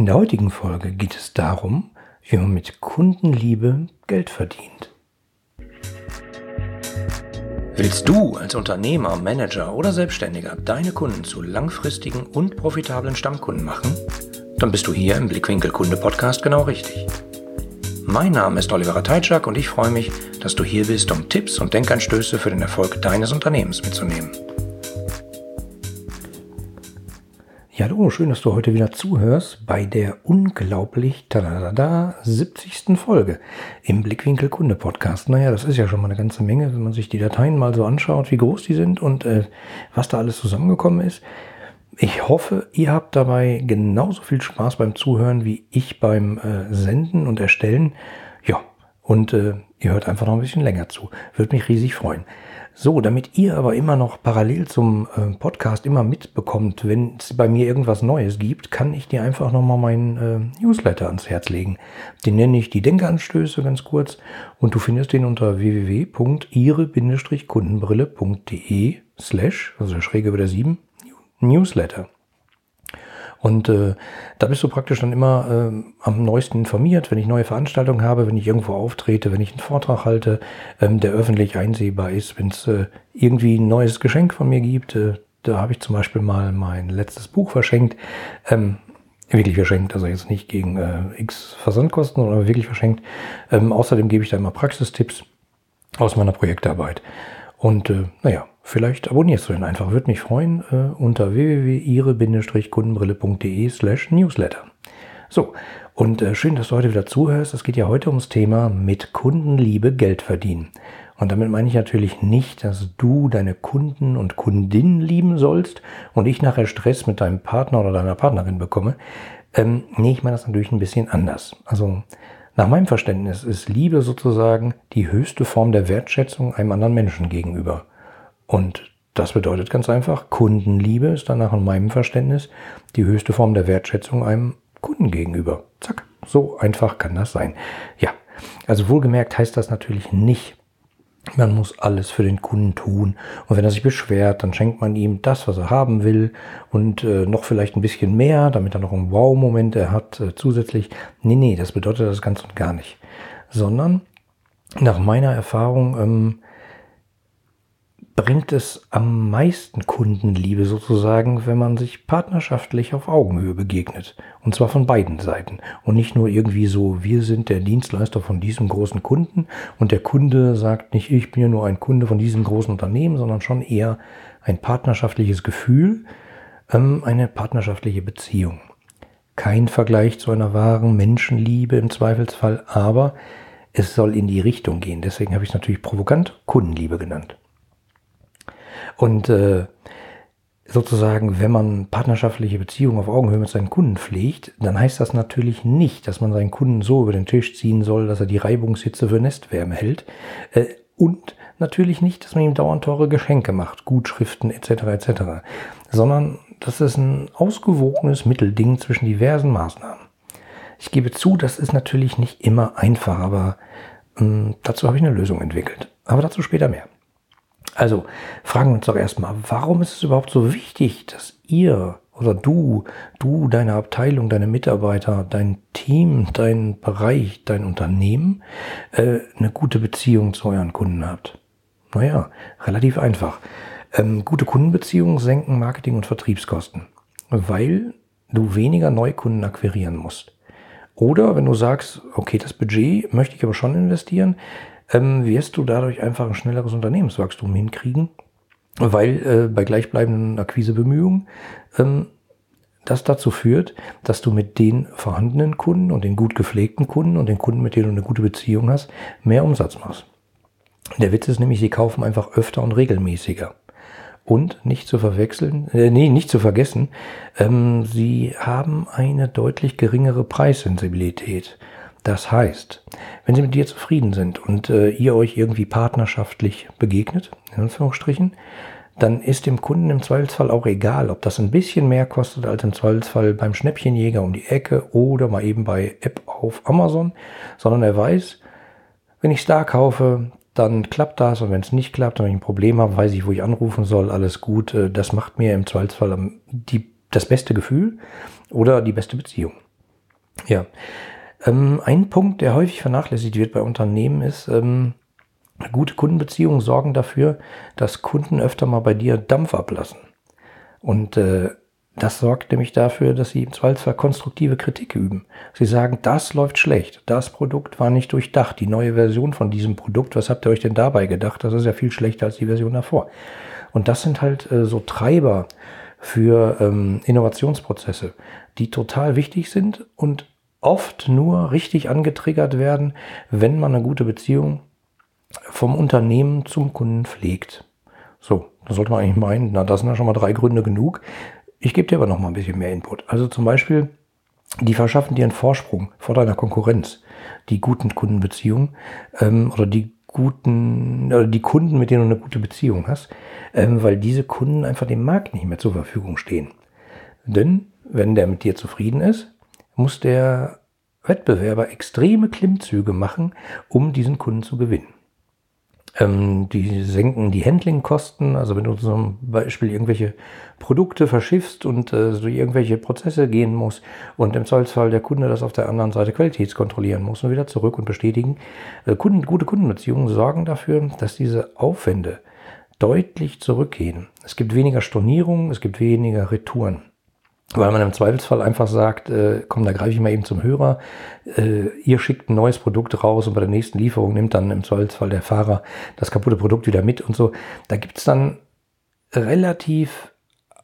In der heutigen Folge geht es darum, wie man mit Kundenliebe Geld verdient. Willst du als Unternehmer, Manager oder Selbstständiger deine Kunden zu langfristigen und profitablen Stammkunden machen? Dann bist du hier im Blickwinkel Kunde Podcast genau richtig. Mein Name ist Oliver Teitschak und ich freue mich, dass du hier bist, um Tipps und Denkanstöße für den Erfolg deines Unternehmens mitzunehmen. Ja, hallo, schön, dass du heute wieder zuhörst bei der unglaublich tadadada, 70. Folge im Blickwinkel Kunde Podcast. Naja, das ist ja schon mal eine ganze Menge, wenn man sich die Dateien mal so anschaut, wie groß die sind und äh, was da alles zusammengekommen ist. Ich hoffe, ihr habt dabei genauso viel Spaß beim Zuhören wie ich beim äh, Senden und Erstellen. Ja, und äh, ihr hört einfach noch ein bisschen länger zu. Würde mich riesig freuen. So, damit ihr aber immer noch parallel zum äh, Podcast immer mitbekommt, wenn es bei mir irgendwas Neues gibt, kann ich dir einfach nochmal meinen äh, Newsletter ans Herz legen. Den nenne ich die Denkanstöße ganz kurz und du findest den unter www.ihre-kundenbrille.de slash, also der schräge über der 7, Newsletter. Und äh, da bist du praktisch dann immer äh, am neuesten informiert, wenn ich neue Veranstaltungen habe, wenn ich irgendwo auftrete, wenn ich einen Vortrag halte, ähm, der öffentlich einsehbar ist, wenn es äh, irgendwie ein neues Geschenk von mir gibt. Äh, da habe ich zum Beispiel mal mein letztes Buch verschenkt. Ähm, wirklich verschenkt, also jetzt nicht gegen äh, x Versandkosten, sondern wirklich verschenkt. Ähm, außerdem gebe ich da immer Praxistipps aus meiner Projektarbeit. Und äh, naja, Vielleicht abonnierst du ihn einfach, würde mich freuen, äh, unter www.ihre-kundenbrille.de slash newsletter. So, und äh, schön, dass du heute wieder zuhörst. Es geht ja heute ums Thema mit Kundenliebe Geld verdienen. Und damit meine ich natürlich nicht, dass du deine Kunden und Kundinnen lieben sollst und ich nachher Stress mit deinem Partner oder deiner Partnerin bekomme. Ähm, nee, ich meine das natürlich ein bisschen anders. Also nach meinem Verständnis ist Liebe sozusagen die höchste Form der Wertschätzung einem anderen Menschen gegenüber. Und das bedeutet ganz einfach, Kundenliebe ist dann nach meinem Verständnis die höchste Form der Wertschätzung einem Kunden gegenüber. Zack, so einfach kann das sein. Ja, also wohlgemerkt heißt das natürlich nicht, man muss alles für den Kunden tun. Und wenn er sich beschwert, dann schenkt man ihm das, was er haben will und äh, noch vielleicht ein bisschen mehr, damit er noch einen Wow-Moment hat äh, zusätzlich. Nee, nee, das bedeutet das ganz und gar nicht. Sondern nach meiner Erfahrung ähm, bringt es am meisten Kundenliebe sozusagen, wenn man sich partnerschaftlich auf Augenhöhe begegnet. Und zwar von beiden Seiten. Und nicht nur irgendwie so, wir sind der Dienstleister von diesem großen Kunden und der Kunde sagt nicht, ich bin ja nur ein Kunde von diesem großen Unternehmen, sondern schon eher ein partnerschaftliches Gefühl, ähm, eine partnerschaftliche Beziehung. Kein Vergleich zu einer wahren Menschenliebe im Zweifelsfall, aber es soll in die Richtung gehen. Deswegen habe ich es natürlich provokant Kundenliebe genannt. Und äh, sozusagen, wenn man partnerschaftliche Beziehungen auf Augenhöhe mit seinen Kunden pflegt, dann heißt das natürlich nicht, dass man seinen Kunden so über den Tisch ziehen soll, dass er die Reibungshitze für Nestwärme hält. Äh, und natürlich nicht, dass man ihm dauernd teure Geschenke macht, Gutschriften etc. etc. Sondern das ist ein ausgewogenes Mittelding zwischen diversen Maßnahmen. Ich gebe zu, das ist natürlich nicht immer einfach, aber äh, dazu habe ich eine Lösung entwickelt. Aber dazu später mehr. Also fragen wir uns doch erstmal, warum ist es überhaupt so wichtig, dass ihr oder du, du, deine Abteilung, deine Mitarbeiter, dein Team, dein Bereich, dein Unternehmen äh, eine gute Beziehung zu euren Kunden habt? Naja, relativ einfach. Ähm, gute Kundenbeziehungen senken Marketing- und Vertriebskosten, weil du weniger Neukunden akquirieren musst. Oder wenn du sagst, okay, das Budget möchte ich aber schon investieren, ähm, wirst du dadurch einfach ein schnelleres Unternehmenswachstum hinkriegen, weil äh, bei gleichbleibenden Akquisebemühungen ähm, das dazu führt, dass du mit den vorhandenen Kunden und den gut gepflegten Kunden und den Kunden, mit denen du eine gute Beziehung hast, mehr Umsatz machst. Der Witz ist nämlich, sie kaufen einfach öfter und regelmäßiger. Und nicht zu verwechseln, äh, nee, nicht zu vergessen, ähm, sie haben eine deutlich geringere Preissensibilität. Das heißt, wenn sie mit dir zufrieden sind und äh, ihr euch irgendwie partnerschaftlich begegnet, in Anführungsstrichen, dann ist dem Kunden im Zweifelsfall auch egal, ob das ein bisschen mehr kostet als im Zweifelsfall beim Schnäppchenjäger um die Ecke oder mal eben bei App auf Amazon, sondern er weiß, wenn ich Star kaufe, dann klappt das und wenn es nicht klappt, wenn ich ein Problem habe, weiß ich, wo ich anrufen soll, alles gut. Äh, das macht mir im Zweifelsfall die, das beste Gefühl oder die beste Beziehung. Ja. Ähm, ein Punkt, der häufig vernachlässigt wird bei Unternehmen, ist, ähm, gute Kundenbeziehungen sorgen dafür, dass Kunden öfter mal bei dir Dampf ablassen. Und äh, das sorgt nämlich dafür, dass sie im Zweifelsfall konstruktive Kritik üben. Sie sagen, das läuft schlecht, das Produkt war nicht durchdacht, die neue Version von diesem Produkt, was habt ihr euch denn dabei gedacht? Das ist ja viel schlechter als die Version davor. Und das sind halt äh, so Treiber für ähm, Innovationsprozesse, die total wichtig sind und oft nur richtig angetriggert werden, wenn man eine gute Beziehung vom Unternehmen zum Kunden pflegt. So, da sollte man eigentlich meinen, na, das sind ja schon mal drei Gründe genug. Ich gebe dir aber noch mal ein bisschen mehr Input. Also zum Beispiel, die verschaffen dir einen Vorsprung vor deiner Konkurrenz, die guten Kundenbeziehungen ähm, oder die guten oder die Kunden, mit denen du eine gute Beziehung hast, ähm, weil diese Kunden einfach dem Markt nicht mehr zur Verfügung stehen. Denn wenn der mit dir zufrieden ist, muss der Wettbewerber extreme Klimmzüge machen, um diesen Kunden zu gewinnen. Ähm, die senken die Handlingkosten, also wenn du zum Beispiel irgendwelche Produkte verschiffst und äh, durch irgendwelche Prozesse gehen musst und im Zweifelsfall der Kunde das auf der anderen Seite qualitätskontrollieren muss und wieder zurück und bestätigen. Äh, Kunden, gute Kundenbeziehungen sorgen dafür, dass diese Aufwände deutlich zurückgehen. Es gibt weniger Stornierungen, es gibt weniger Retouren weil man im Zweifelsfall einfach sagt, äh, komm, da greife ich mal eben zum Hörer, äh, ihr schickt ein neues Produkt raus und bei der nächsten Lieferung nimmt dann im Zweifelsfall der Fahrer das kaputte Produkt wieder mit und so. Da gibt's dann relativ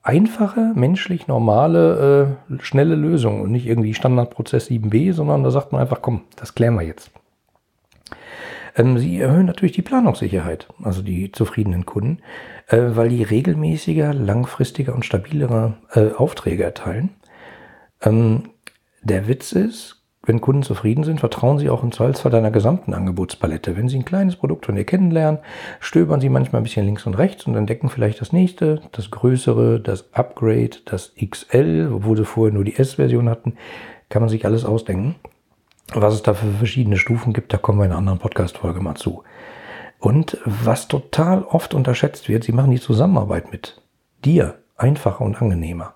einfache, menschlich normale, äh, schnelle Lösungen und nicht irgendwie Standardprozess 7b, sondern da sagt man einfach, komm, das klären wir jetzt. Ähm, sie erhöhen natürlich die Planungssicherheit, also die zufriedenen Kunden, äh, weil die regelmäßiger, langfristiger und stabilere äh, Aufträge erteilen. Ähm, der Witz ist, wenn Kunden zufrieden sind, vertrauen sie auch im Zweifelsfall deiner gesamten Angebotspalette. Wenn sie ein kleines Produkt von dir kennenlernen, stöbern sie manchmal ein bisschen links und rechts und entdecken vielleicht das nächste, das größere, das Upgrade, das XL, obwohl sie vorher nur die S-Version hatten. Kann man sich alles ausdenken. Was es da für verschiedene Stufen gibt, da kommen wir in einer anderen Podcast-Folge mal zu. Und was total oft unterschätzt wird, sie machen die Zusammenarbeit mit dir einfacher und angenehmer,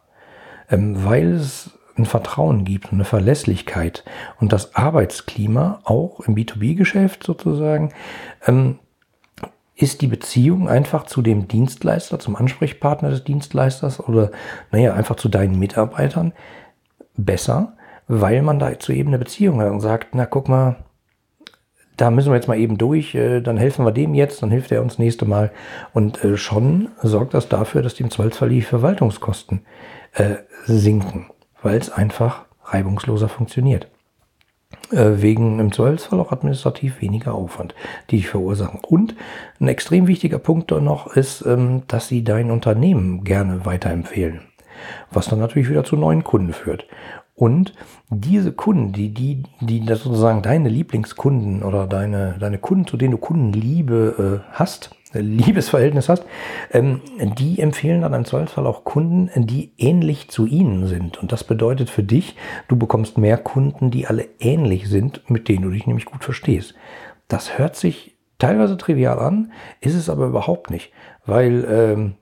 ähm, weil es ein Vertrauen gibt eine Verlässlichkeit und das Arbeitsklima auch im B2B-Geschäft sozusagen ähm, ist die Beziehung einfach zu dem Dienstleister, zum Ansprechpartner des Dienstleisters oder naja, einfach zu deinen Mitarbeitern besser, weil man dazu eben eine Beziehung hat und sagt, na guck mal, da müssen wir jetzt mal eben durch, äh, dann helfen wir dem jetzt, dann hilft er uns nächste Mal. Und äh, schon sorgt das dafür, dass die im Zweifelsfall die Verwaltungskosten äh, sinken, weil es einfach reibungsloser funktioniert. Wegen im Zweifelsfall auch administrativ weniger Aufwand, die ich verursachen. Und ein extrem wichtiger Punkt noch ist, ähm, dass sie dein Unternehmen gerne weiterempfehlen. Was dann natürlich wieder zu neuen Kunden führt. Und diese Kunden, die, die, die das sozusagen deine Lieblingskunden oder deine, deine Kunden, zu denen du Kundenliebe äh, hast, äh, Liebesverhältnis hast, ähm, die empfehlen dann im Zweifelsfall auch Kunden, die ähnlich zu ihnen sind. Und das bedeutet für dich, du bekommst mehr Kunden, die alle ähnlich sind, mit denen du dich nämlich gut verstehst. Das hört sich teilweise trivial an, ist es aber überhaupt nicht, weil ähm,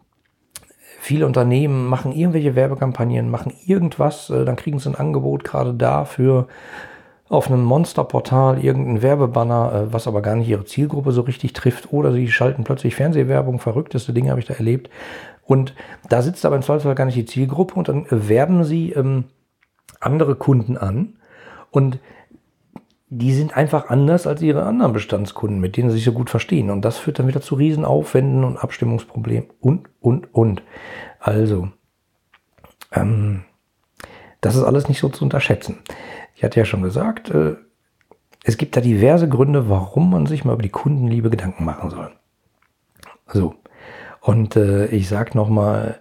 Viele Unternehmen machen irgendwelche Werbekampagnen, machen irgendwas, äh, dann kriegen sie ein Angebot gerade dafür auf einem Monsterportal irgendein Werbebanner, äh, was aber gar nicht ihre Zielgruppe so richtig trifft. Oder sie schalten plötzlich Fernsehwerbung, verrückteste Dinge habe ich da erlebt. Und da sitzt aber im Zweifelsfall gar nicht die Zielgruppe und dann werben sie ähm, andere Kunden an. Und die sind einfach anders als ihre anderen Bestandskunden, mit denen sie sich so gut verstehen. Und das führt dann wieder zu Riesenaufwänden und Abstimmungsproblemen und, und, und. Also, ähm, das ist alles nicht so zu unterschätzen. Ich hatte ja schon gesagt, äh, es gibt da diverse Gründe, warum man sich mal über die Kundenliebe Gedanken machen soll. So, und äh, ich sage nochmal,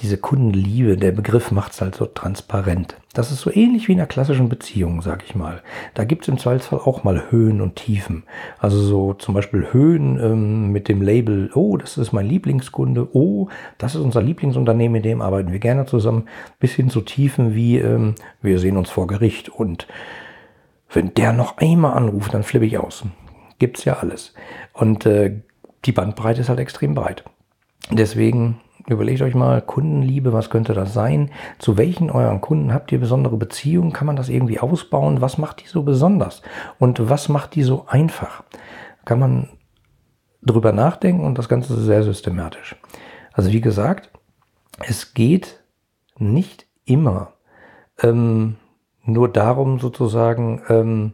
diese Kundenliebe, der Begriff macht es halt so transparent. Das ist so ähnlich wie in einer klassischen Beziehung, sag ich mal. Da gibt es im Zweifelsfall auch mal Höhen und Tiefen. Also so zum Beispiel Höhen ähm, mit dem Label, oh, das ist mein Lieblingskunde, oh, das ist unser Lieblingsunternehmen, mit dem arbeiten wir gerne zusammen, bis hin zu Tiefen wie, ähm, wir sehen uns vor Gericht und wenn der noch einmal anruft, dann flippe ich aus. Gibt's ja alles. Und äh, die Bandbreite ist halt extrem breit. Deswegen Überlegt euch mal, Kundenliebe, was könnte das sein? Zu welchen euren Kunden habt ihr besondere Beziehungen? Kann man das irgendwie ausbauen? Was macht die so besonders? Und was macht die so einfach? Kann man drüber nachdenken und das Ganze sehr systematisch. Also wie gesagt, es geht nicht immer ähm, nur darum, sozusagen ähm,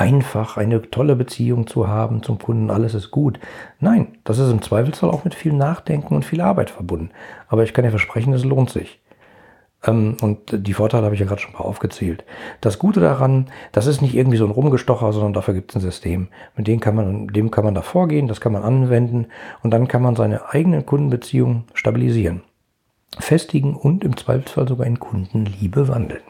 einfach eine tolle Beziehung zu haben zum Kunden, alles ist gut. Nein, das ist im Zweifelsfall auch mit viel Nachdenken und viel Arbeit verbunden. Aber ich kann dir versprechen, es lohnt sich. Ähm, und die Vorteile habe ich ja gerade schon mal aufgezählt. Das Gute daran, das ist nicht irgendwie so ein Rumgestocher, sondern dafür gibt es ein System. Mit dem kann man, dem kann man da vorgehen, das kann man anwenden und dann kann man seine eigenen Kundenbeziehungen stabilisieren, festigen und im Zweifelsfall sogar in Kundenliebe wandeln.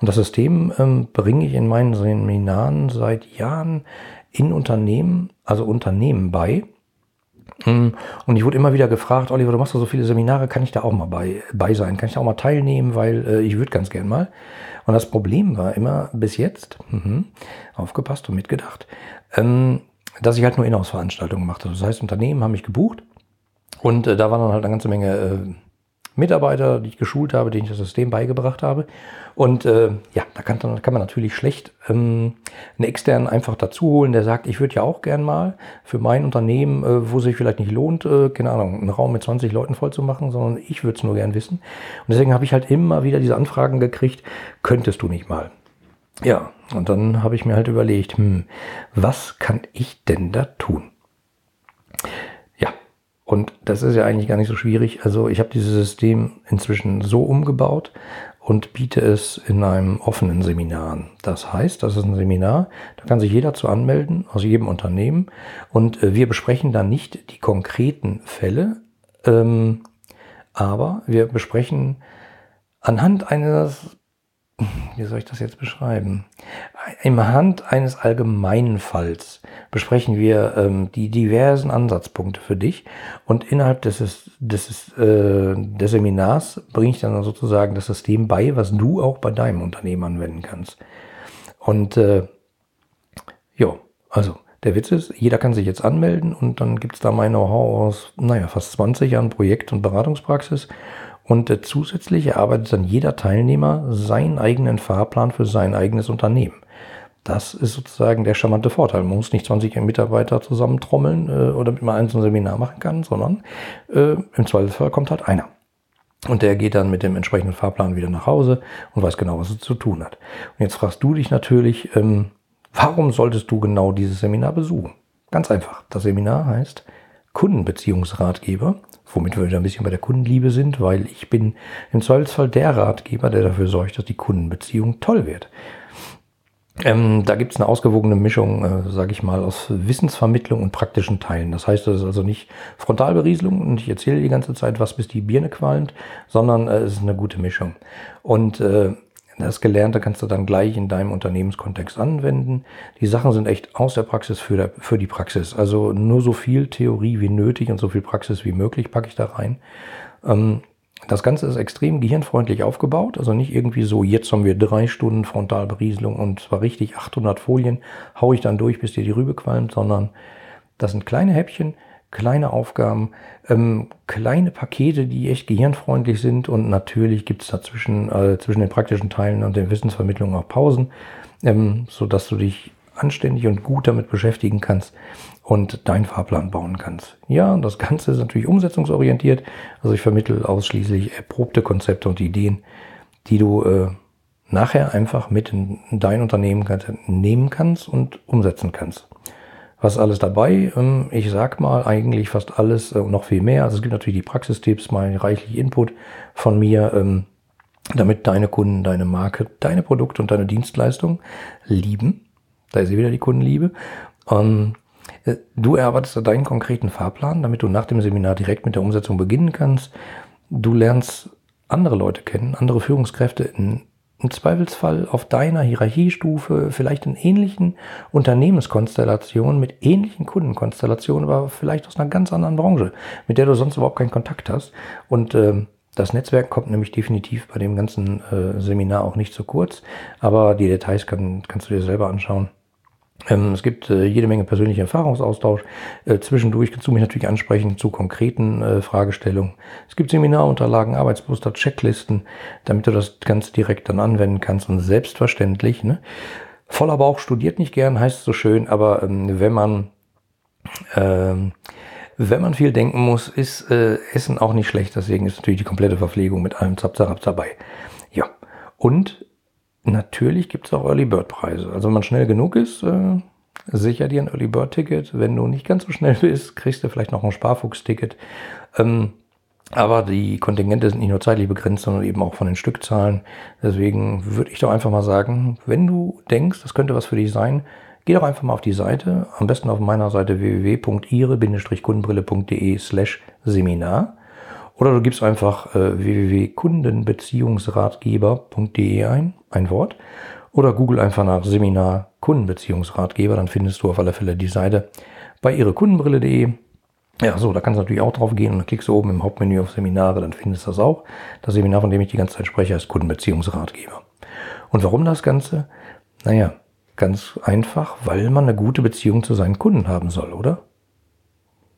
Und das System ähm, bringe ich in meinen Seminaren seit Jahren in Unternehmen, also Unternehmen bei. Mm, und ich wurde immer wieder gefragt, Oliver, du machst doch so viele Seminare, kann ich da auch mal bei, bei sein? Kann ich da auch mal teilnehmen, weil äh, ich würde ganz gern mal. Und das Problem war immer bis jetzt, mh, aufgepasst und mitgedacht, ähm, dass ich halt nur Inhouse-Veranstaltungen gemacht habe. Das heißt, Unternehmen haben mich gebucht und äh, da waren dann halt eine ganze Menge äh, Mitarbeiter, die ich geschult habe, denen ich das System beigebracht habe. Und äh, ja, da kann, kann man natürlich schlecht ähm, einen externen einfach dazu holen, der sagt, ich würde ja auch gern mal für mein Unternehmen, äh, wo sich vielleicht nicht lohnt, äh, keine Ahnung, einen Raum mit 20 Leuten voll zu machen, sondern ich würde es nur gern wissen. Und deswegen habe ich halt immer wieder diese Anfragen gekriegt, könntest du nicht mal. Ja, und dann habe ich mir halt überlegt, hm, was kann ich denn da tun? Und das ist ja eigentlich gar nicht so schwierig. Also ich habe dieses System inzwischen so umgebaut und biete es in einem offenen Seminar an. Das heißt, das ist ein Seminar, da kann sich jeder zu anmelden, aus jedem Unternehmen. Und äh, wir besprechen dann nicht die konkreten Fälle, ähm, aber wir besprechen anhand eines wie soll ich das jetzt beschreiben? Im Hand eines allgemeinen Falls besprechen wir ähm, die diversen Ansatzpunkte für dich und innerhalb des, des, äh, des Seminars bringe ich dann sozusagen das System bei, was du auch bei deinem Unternehmen anwenden kannst. Und äh, ja, also der Witz ist, jeder kann sich jetzt anmelden und dann gibt es da mein Know-how aus, naja, fast 20 Jahren Projekt- und Beratungspraxis und äh, zusätzlich erarbeitet dann jeder Teilnehmer seinen eigenen Fahrplan für sein eigenes Unternehmen. Das ist sozusagen der charmante Vorteil. Man muss nicht 20 Mitarbeiter zusammentrommeln äh, oder mit mal ein Seminar machen kann, sondern äh, im Zweifelsfall kommt halt einer. Und der geht dann mit dem entsprechenden Fahrplan wieder nach Hause und weiß genau, was er zu tun hat. Und jetzt fragst du dich natürlich, ähm, warum solltest du genau dieses Seminar besuchen? Ganz einfach. Das Seminar heißt Kundenbeziehungsratgeber womit wir wieder ein bisschen bei der Kundenliebe sind, weil ich bin im Zweifelsfall der Ratgeber, der dafür sorgt, dass die Kundenbeziehung toll wird. Ähm, da gibt es eine ausgewogene Mischung, äh, sage ich mal, aus Wissensvermittlung und praktischen Teilen. Das heißt, das ist also nicht Frontalberieselung und ich erzähle die ganze Zeit was, bis die Birne qualmt, sondern äh, es ist eine gute Mischung. Und äh, das Gelernte kannst du dann gleich in deinem Unternehmenskontext anwenden. Die Sachen sind echt aus der Praxis für, der, für die Praxis. Also nur so viel Theorie wie nötig und so viel Praxis wie möglich packe ich da rein. Ähm, das Ganze ist extrem gehirnfreundlich aufgebaut. Also nicht irgendwie so, jetzt haben wir drei Stunden Frontalberieselung und zwar richtig 800 Folien, hau ich dann durch, bis dir die Rübe qualmt, sondern das sind kleine Häppchen, kleine Aufgaben, ähm, kleine Pakete, die echt gehirnfreundlich sind und natürlich gibt es dazwischen äh, zwischen den praktischen Teilen und den Wissensvermittlungen auch Pausen, ähm, so dass du dich anständig und gut damit beschäftigen kannst und deinen Fahrplan bauen kannst. Ja, das Ganze ist natürlich umsetzungsorientiert. Also ich vermittle ausschließlich erprobte Konzepte und Ideen, die du äh, nachher einfach mit in dein Unternehmen nehmen kannst und umsetzen kannst. Was alles dabei? Ähm, ich sag mal eigentlich fast alles und äh, noch viel mehr. Also es gibt natürlich die Praxistipps, mal reichlich Input von mir, ähm, damit deine Kunden deine Marke, deine Produkte und deine Dienstleistung lieben. Da ist wieder die Kundenliebe. Ähm, äh, du erarbeitest deinen konkreten Fahrplan, damit du nach dem Seminar direkt mit der Umsetzung beginnen kannst. Du lernst andere Leute kennen, andere Führungskräfte in im Zweifelsfall auf deiner Hierarchiestufe, vielleicht in ähnlichen Unternehmenskonstellationen, mit ähnlichen Kundenkonstellationen, aber vielleicht aus einer ganz anderen Branche, mit der du sonst überhaupt keinen Kontakt hast. Und äh, das Netzwerk kommt nämlich definitiv bei dem ganzen äh, Seminar auch nicht zu kurz, aber die Details kann, kannst du dir selber anschauen. Ähm, es gibt äh, jede Menge persönlichen Erfahrungsaustausch. Äh, zwischendurch kannst du mich natürlich ansprechen zu konkreten äh, Fragestellungen. Es gibt Seminarunterlagen, Arbeitsposter, Checklisten, damit du das Ganze direkt dann anwenden kannst. Und selbstverständlich, ne? voller Bauch studiert nicht gern, heißt so schön, aber ähm, wenn man ähm, wenn man viel denken muss, ist äh, Essen auch nicht schlecht. Deswegen ist natürlich die komplette Verpflegung mit allem Zapzarab dabei. Ja, und natürlich gibt es auch Early Bird Preise. Also wenn man schnell genug ist, äh, sicher dir ein Early Bird Ticket. Wenn du nicht ganz so schnell bist, kriegst du vielleicht noch ein Sparfuchs-Ticket. Ähm, aber die Kontingente sind nicht nur zeitlich begrenzt, sondern eben auch von den Stückzahlen. Deswegen würde ich doch einfach mal sagen, wenn du denkst, das könnte was für dich sein, Geh doch einfach mal auf die Seite, am besten auf meiner Seite www.ire-kundenbrille.de slash Seminar oder du gibst einfach äh, www.kundenbeziehungsratgeber.de ein, ein Wort oder google einfach nach Seminar Kundenbeziehungsratgeber, dann findest du auf alle Fälle die Seite bei ihrekundenbrille.de. Ja, so, da kannst du natürlich auch drauf gehen und dann klickst du oben im Hauptmenü auf Seminare, dann findest du das auch. Das Seminar, von dem ich die ganze Zeit spreche, heißt Kundenbeziehungsratgeber. Und warum das Ganze? Naja, Ganz einfach, weil man eine gute Beziehung zu seinen Kunden haben soll, oder?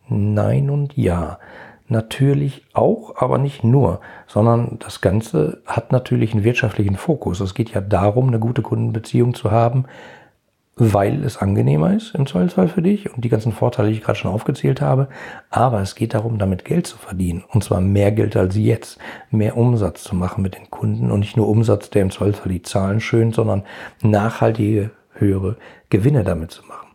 Nein und ja. Natürlich auch, aber nicht nur, sondern das Ganze hat natürlich einen wirtschaftlichen Fokus. Es geht ja darum, eine gute Kundenbeziehung zu haben, weil es angenehmer ist im Zweifelsfall für dich und die ganzen Vorteile, die ich gerade schon aufgezählt habe. Aber es geht darum, damit Geld zu verdienen. Und zwar mehr Geld als jetzt. Mehr Umsatz zu machen mit den Kunden und nicht nur Umsatz, der im Zweifelsfall die Zahlen schön, sondern nachhaltige höhere Gewinne damit zu machen.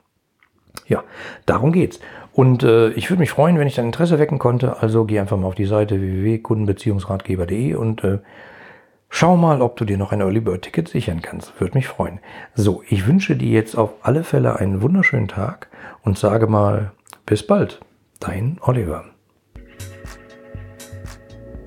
Ja, darum geht's. Und äh, ich würde mich freuen, wenn ich dein Interesse wecken konnte. Also geh einfach mal auf die Seite www.kundenbeziehungsratgeber.de und äh, schau mal, ob du dir noch ein Early Bird Ticket sichern kannst. Würde mich freuen. So, ich wünsche dir jetzt auf alle Fälle einen wunderschönen Tag und sage mal bis bald. Dein Oliver.